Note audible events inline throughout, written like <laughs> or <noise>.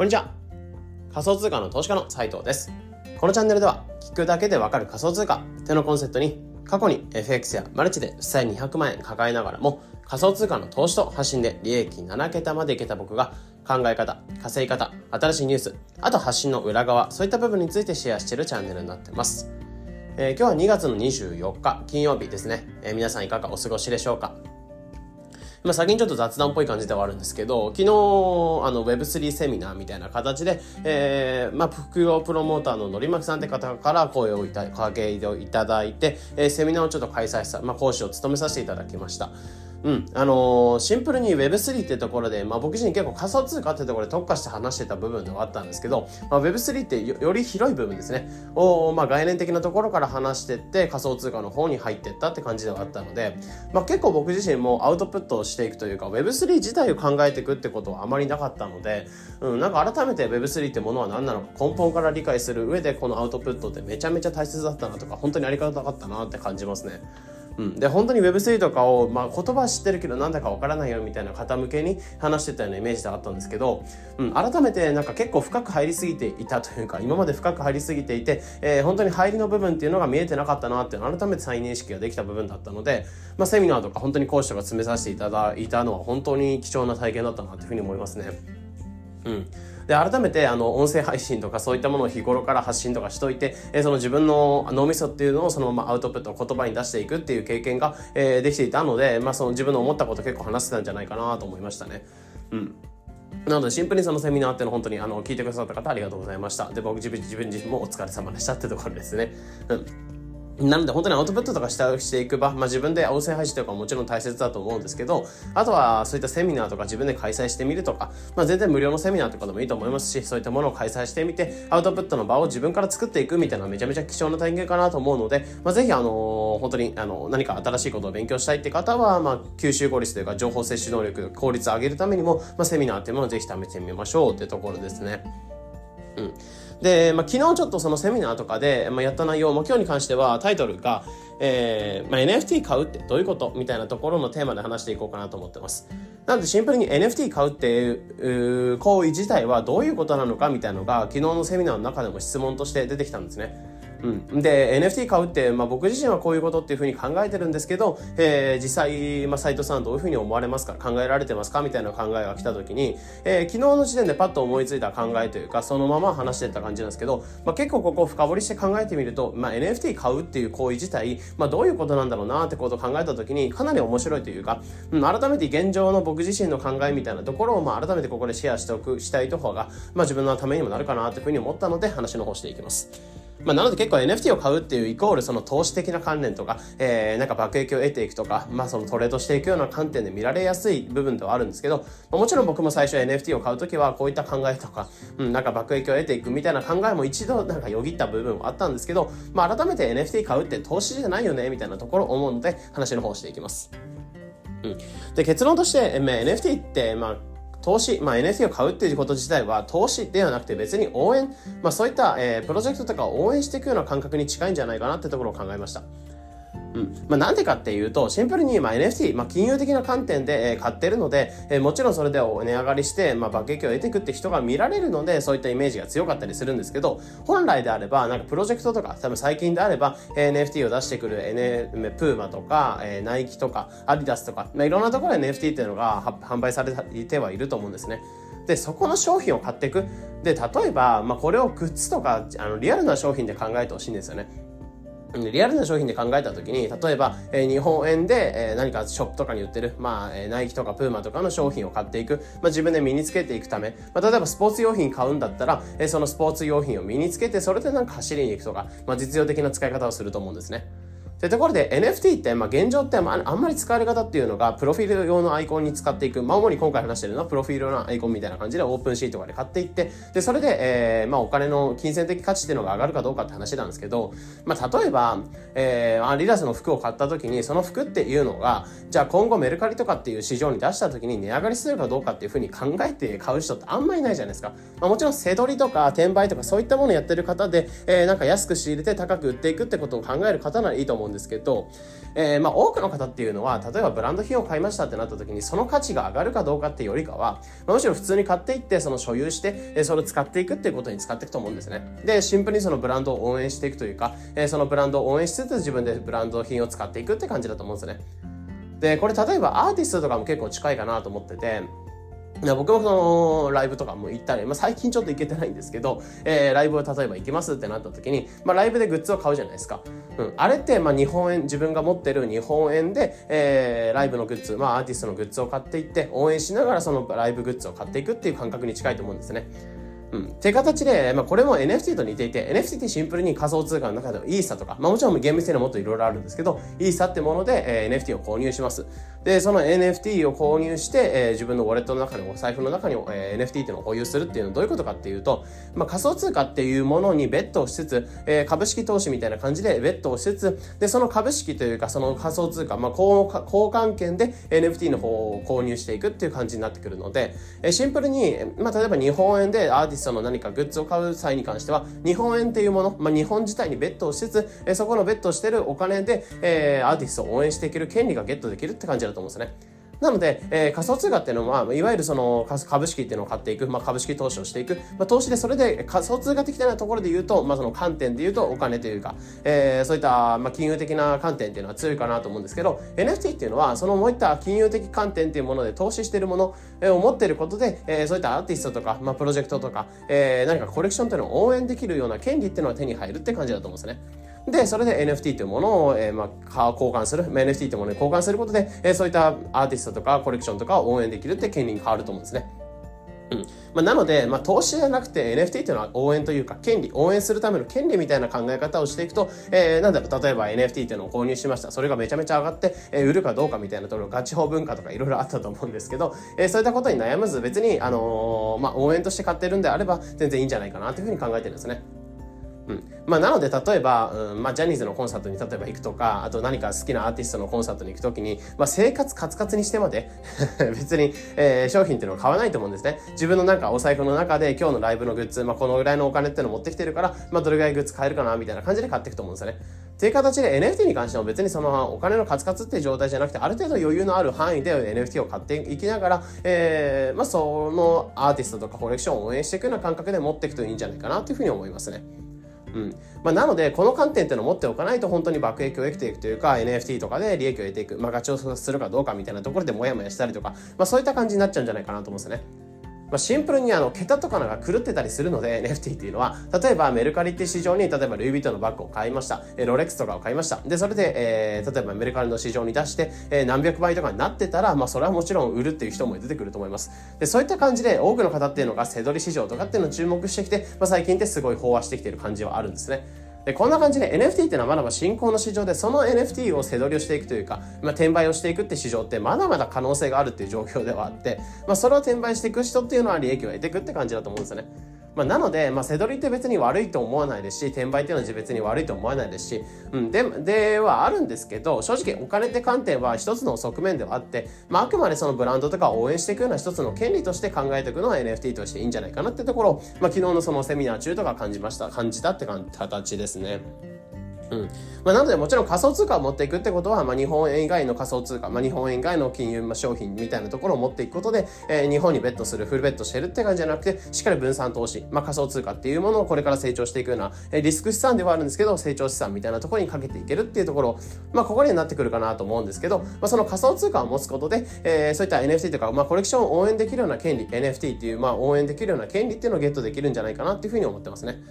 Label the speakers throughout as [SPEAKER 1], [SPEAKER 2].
[SPEAKER 1] こんにちは。仮想通貨の投資家の斉藤です。このチャンネルでは、聞くだけでわかる仮想通貨ってのコンセプトに、過去に FX やマルチで負債200万円抱えながらも、仮想通貨の投資と発信で利益7桁までいけた僕が、考え方、稼ぎ方、新しいニュース、あと発信の裏側、そういった部分についてシェアしているチャンネルになってます。えー、今日は2月の24日、金曜日ですね。えー、皆さんいかがお過ごしでしょうか？まあ、先にちょっと雑談っぽい感じではあるんですけど、昨日、あの、Web3 セミナーみたいな形で、えー、まあ、副業プロモーターののりまきさんって方から声をいた、かけいただいて、えー、セミナーをちょっと開催した、まあ、講師を務めさせていただきました。うん。あのー、シンプルに Web3 ってところで、まあ僕自身結構仮想通貨ってところで特化して話してた部分ではあったんですけど、まあ、Web3 ってより広い部分ですね。を、まあ概念的なところから話してって仮想通貨の方に入ってったって感じではあったので、まあ結構僕自身もアウトプットをしていくというか Web3 自体を考えていくってことはあまりなかったので、うん、なんか改めて Web3 ってものは何なのか根本から理解する上でこのアウトプットってめちゃめちゃ大切だったなとか、本当にありがたかったなって感じますね。うん、で本当に Web3 とかを、まあ、言葉は知ってるけどなんだかわからないよみたいな方向けに話してたようなイメージであったんですけど、うん、改めてなんか結構深く入りすぎていたというか今まで深く入りすぎていて、えー、本当に入りの部分っていうのが見えてなかったなっていう改めて再認識ができた部分だったので、まあ、セミナーとか本当に講師とか詰めさせていただいたのは本当に貴重な体験だったなというふうに思いますね。うん。で改めてあの音声配信とかそういったものを日頃から発信とかしといて、えー、その自分の脳みそっていうのをそのままアウトプット言葉に出していくっていう経験が、えー、できていたので、まあ、その自分の思ったこと結構話してたんじゃないかなと思いましたね。うんなので、シンプルにそのセミナーっていうの本当にあの聞いてくださった方ありがとうございました。で、僕自分自分自身もお疲れ様でしたってところですね。うん。なので本当にアウトプットとかしたしていく場、まあ、自分で音声配信とかもちろん大切だと思うんですけど、あとはそういったセミナーとか自分で開催してみるとか、まあ、全然無料のセミナーとかでもいいと思いますし、そういったものを開催してみて、アウトプットの場を自分から作っていくみたいなめちゃめちゃ貴重な体験かなと思うので、まあ、ぜひあのー、本当にあの何か新しいことを勉強したいって方は、まあ、吸収効率というか情報摂取能力、効率を上げるためにも、まあ、セミナーっていうものをぜひ試してみましょうってところですね。うん。で、まあ、昨日ちょっとそのセミナーとかで、まあ、やった内容、まあ、今日に関してはタイトルが、えーまあ、NFT 買うってどういうことみたいなところのテーマで話していこうかなと思ってます。なのでシンプルに NFT 買うっていう行為自体はどういうことなのかみたいなのが昨日のセミナーの中でも質問として出てきたんですね。うん、で NFT 買うって、まあ、僕自身はこういうことっていうふうに考えてるんですけど、えー、実際、まあ、藤さんどういうふうに思われますか考えられてますかみたいな考えが来た時に、えー、昨日の時点でパッと思いついた考えというかそのまま話してた感じなんですけど、まあ、結構ここ深掘りして考えてみると、まあ、NFT 買うっていう行為自体、まあ、どういうことなんだろうなってことを考えた時にかなり面白いというか、うん、改めて現状の僕自身の考えみたいなところを、まあ、改めてここでシェアしておくしたいと方が、まあ、自分のためにもなるかなというふうに思ったので話の方していきます。まあ、なので結構 NFT を買うっていうイコールその投資的な関連とか、えー、なんか爆益を得ていくとか、まあそのトレードしていくような観点で見られやすい部分ではあるんですけど、まあ、もちろん僕も最初 NFT を買うときはこういった考えとか、うん、なんか爆益を得ていくみたいな考えも一度なんかよぎった部分はあったんですけど、まあ改めて NFT 買うって投資じゃないよねみたいなところを思うので話の方をしていきます。うん、で結論として、まあ、NFT って、まあ投資、まあ、NFT を買うっていうこと自体は投資ではなくて別に応援、まあ、そういった、えー、プロジェクトとかを応援していくような感覚に近いんじゃないかなってところを考えました。うんまあ、なんでかっていうと、シンプルに、まあ、NFT、まあ、金融的な観点で、えー、買ってるので、えー、もちろんそれで値上がりして、まあ、爆撃を得ていくって人が見られるので、そういったイメージが強かったりするんですけど、本来であれば、なんかプロジェクトとか、多分最近であれば、えー、NFT を出してくる、N、プーマとか、えー、ナイキとか、アディダスとか、まあ、いろんなところで NFT っていうのが販売されてはいると思うんですね。で、そこの商品を買っていく。で、例えば、まあ、これをグッズとか、あの、リアルな商品で考えてほしいんですよね。リアルな商品で考えた時に、例えば、えー、日本円で、えー、何かショップとかに売ってる、まあ、えー、ナイキとかプーマとかの商品を買っていく、まあ、自分で身につけていくため、まあ、例えばスポーツ用品買うんだったら、えー、そのスポーツ用品を身につけて、それでなんか走りに行くとか、まあ、実用的な使い方をすると思うんですね。でところで NFT ってまあ現状ってあんまり使われ方っていうのがプロフィール用のアイコンに使っていく、まあ、主に今回話してるのはプロフィール用のアイコンみたいな感じでオープンシートとかで買っていって。でそれで、えーまあ、お金の金銭的価値っていうのが上がるかどうかって話なんですけど、まあ、例えば、えー、アリダスの服を買った時にその服っていうのがじゃあ今後メルカリとかっていう市場に出した時に値上がりするかどうかっていうふうに考えて買う人ってあんまりいないじゃないですか、まあ、もちろん背取りとか転売とかそういったものをやってる方で、えー、なんか安く仕入れて高く売っていくってことを考える方ならいいと思うんんですけど、えー、まあ多くの方っていうのは、例えばブランド品を買いましたってなった時に、その価値が上がるかどうかっていうよりかは、まあ、むしろ普通に買っていって、その所有して、えー、それを使っていくっていうことに使っていくと思うんですね。で、シンプルにそのブランドを応援していくというか、えー、そのブランドを応援しつつ自分でブランド品を使っていくって感じだと思うんですね。で、これ例えばアーティストとかも結構近いかなと思ってて、僕もそのライブとかも行ったり、まあ、最近ちょっと行けてないんですけど、えー、ライブを例えば行きますってなった時に、まあ、ライブでグッズを買うじゃないですか。うん、あれって、まあ、日本円、自分が持ってる日本円で、えー、ライブのグッズ、まあ、アーティストのグッズを買っていって、応援しながらそのライブグッズを買っていくっていう感覚に近いと思うんですね。うん。っていう形で、まあ、これも NFT と似ていて、NFT ってシンプルに仮想通貨の中でもイーサとか、まあ、もちろん厳密にはもっといろいろあるんですけど、イーサってもので、えー、NFT を購入します。で、その NFT を購入して、えー、自分のウォレットの中に、お財布の中に、えー、NFT っていうのを保有するっていうのはどういうことかっていうと、まあ、仮想通貨っていうものにベットをしつつ、えー、株式投資みたいな感じでベットをしつつ、で、その株式というか、その仮想通貨、まあ、交換券で NFT の方を購入していくっていう感じになってくるので、えー、シンプルに、まあ、例えば日本円でアーティストの何かグッズを買う際に関しては、日本円っていうもの、まあ、日本自体にベットをしつつ、えー、そこのベットしてるお金で、えー、アーティストを応援していける権利がゲットできるって感じだと思うんですね。なので、えー、仮想通貨っていうのは、いわゆるその株式っていうのを買っていく、まあ、株式投資をしていく、まあ、投資でそれで仮想通貨的なところで言うと、まあ、その観点で言うとお金というか、えー、そういった、まあ、金融的な観点っていうのは強いかなと思うんですけど、NFT っていうのは、そのもういった金融的観点っていうもので投資しているものを持っていることで、えー、そういったアーティストとか、まあ、プロジェクトとか、えー、何かコレクションっていうのを応援できるような権利っていうのは手に入るって感じだと思うんですね。で、それで NFT というものを、えー、まあ、交換する、NFT というものに交換することで、えー、そういったアーティストとかコレクションとかを応援できるって権利に変わると思うんですね。うん。まあ、なので、まあ、投資じゃなくて NFT っていうのは応援というか、権利、応援するための権利みたいな考え方をしていくと、えー、なんだろう、例えば NFT っていうのを購入しました。それがめちゃめちゃ上がって、えー、売るかどうかみたいなところ、ガチ法文化とかいろいろあったと思うんですけど、えー、そういったことに悩まず別に、あのー、まあ、応援として買ってるんであれば、全然いいんじゃないかなというふうに考えてるんですね。うん。まあ、なので、例えば、うん、まあ、ジャニーズのコンサートに例えば行くとか、あと何か好きなアーティストのコンサートに行くときに、まあ、生活カツカツにしてまで <laughs> 別に、えー、商品っていうのを買わないと思うんですね。自分のなんかお財布の中で今日のライブのグッズ、まあ、このぐらいのお金っていうの持ってきてるから、まあ、どれぐらいグッズ買えるかな、みたいな感じで買っていくと思うんですよね。っていう形で NFT に関しても別にそのお金のカツカツっていう状態じゃなくて、ある程度余裕のある範囲で NFT を買っていきながら、えー、まあ、そのアーティストとかコレクションを応援していくような感覚で持っていくといいんじゃないかなというふうに思いますね。うん。まあ、なので、この観点っていうのを持っておかないと本当に爆益を得ていくというか、NFT とかで利益を得ていく、まあ、ガチをするかどうかみたいなところでモヤモヤしたりとか、まあ、そういった感じになっちゃうんじゃないかなと思うんですよね。まあ、シンプルにあの、桁とかのが狂ってたりするので、<laughs> NFT っていうのは、例えばメルカリって市場に、例えばルイ・ヴィトンのバッグを買いました。えロレックスとかを買いました。で、それで、えー、例えばメルカリの市場に出して、えー、何百倍とかになってたら、まあ、それはもちろん売るっていう人も出てくると思います。で、そういった感じで、多くの方っていうのが、背取り市場とかっていうのを注目してきて、まあ、最近ってすごい飽和してきてる感じはあるんですね。で、こんな感じで NFT っていうのはまだまだ新興の市場で、その NFT を背取りをしていくというか、まあ、転売をしていくって市場ってまだまだ可能性があるっていう状況ではあって、まあ、それを転売していく人っていうのは利益を得ていくって感じだと思うんですよね。まあ、なので、まあ、背取りって別に悪いと思わないですし、転売っていうのは別に悪いと思わないですし、うん、で、ではあるんですけど、正直お金って観点は一つの側面ではあって、まあ、あくまでそのブランドとかを応援していくような一つの権利として考えていくのは NFT としていいんじゃないかなってところを、まあ、昨日のそのセミナー中とか感じました、感じたって形ですね。うん。まあ、なのでもちろん仮想通貨を持っていくってことは、まあ、日本円以外の仮想通貨、まあ、日本円以外の金融商品みたいなところを持っていくことで、えー、日本にベットする、フルベットしてるって感じじゃなくて、しっかり分散投資、まあ、仮想通貨っていうものをこれから成長していくような、えー、リスク資産ではあるんですけど、成長資産みたいなところにかけていけるっていうところ、まあ、ここになってくるかなと思うんですけど、まあ、その仮想通貨を持つことで、えー、そういった NFT とか、まあ、コレクションを応援できるような権利、NFT っていう、まあ、応援できるような権利っていうのをゲットできるんじゃないかなっていうふうに思ってますね。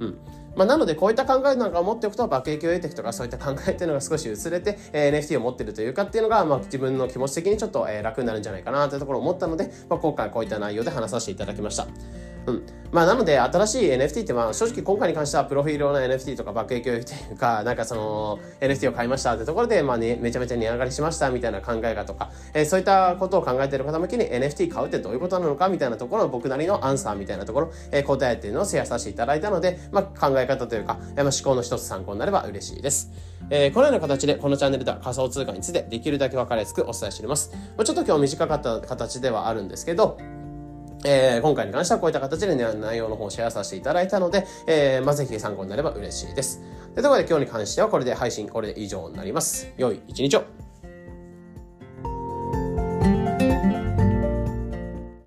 [SPEAKER 1] うん。まあ、なのでこういった考えなんかを持っておくと爆撃を得ていくとかそういった考えっていうのが少し薄れて、え、NFT を持ってるというかっていうのが、まあ、自分の気持ち的にちょっと、え、楽になるんじゃないかなというところを思ったので、まあ、今回こういった内容で話させていただきました。うん。まあ、なので、新しい NFT って、まあ、正直今回に関しては、プロフィール用の NFT とか爆撃をというか、<laughs> なんかその、NFT を買いましたってところで、まあ、ね、めちゃめちゃ値上がりしましたみたいな考え方とか、えー、そういったことを考えている方向けに NFT 買うってどういうことなのかみたいなところの僕なりのアンサーみたいなところ、えー、答えっていうのをシェアさせていただいたので、まあ、考え方というか、えー、まあ、思考の一つ参考になれば嬉しいです。えー、このような形で、このチャンネルでは仮想通貨についてできるだけ分かりやすくお伝えしております。まあ、ちょっと今日短かった形ではあるんですけど、えー、今回に関してはこういった形で、ね、内容の方をシェアさせていただいたので、えー、まあ、ぜひ参考になれば嬉しいです。ということで今日に関してはこれで配信これで以上になります。良い一日を。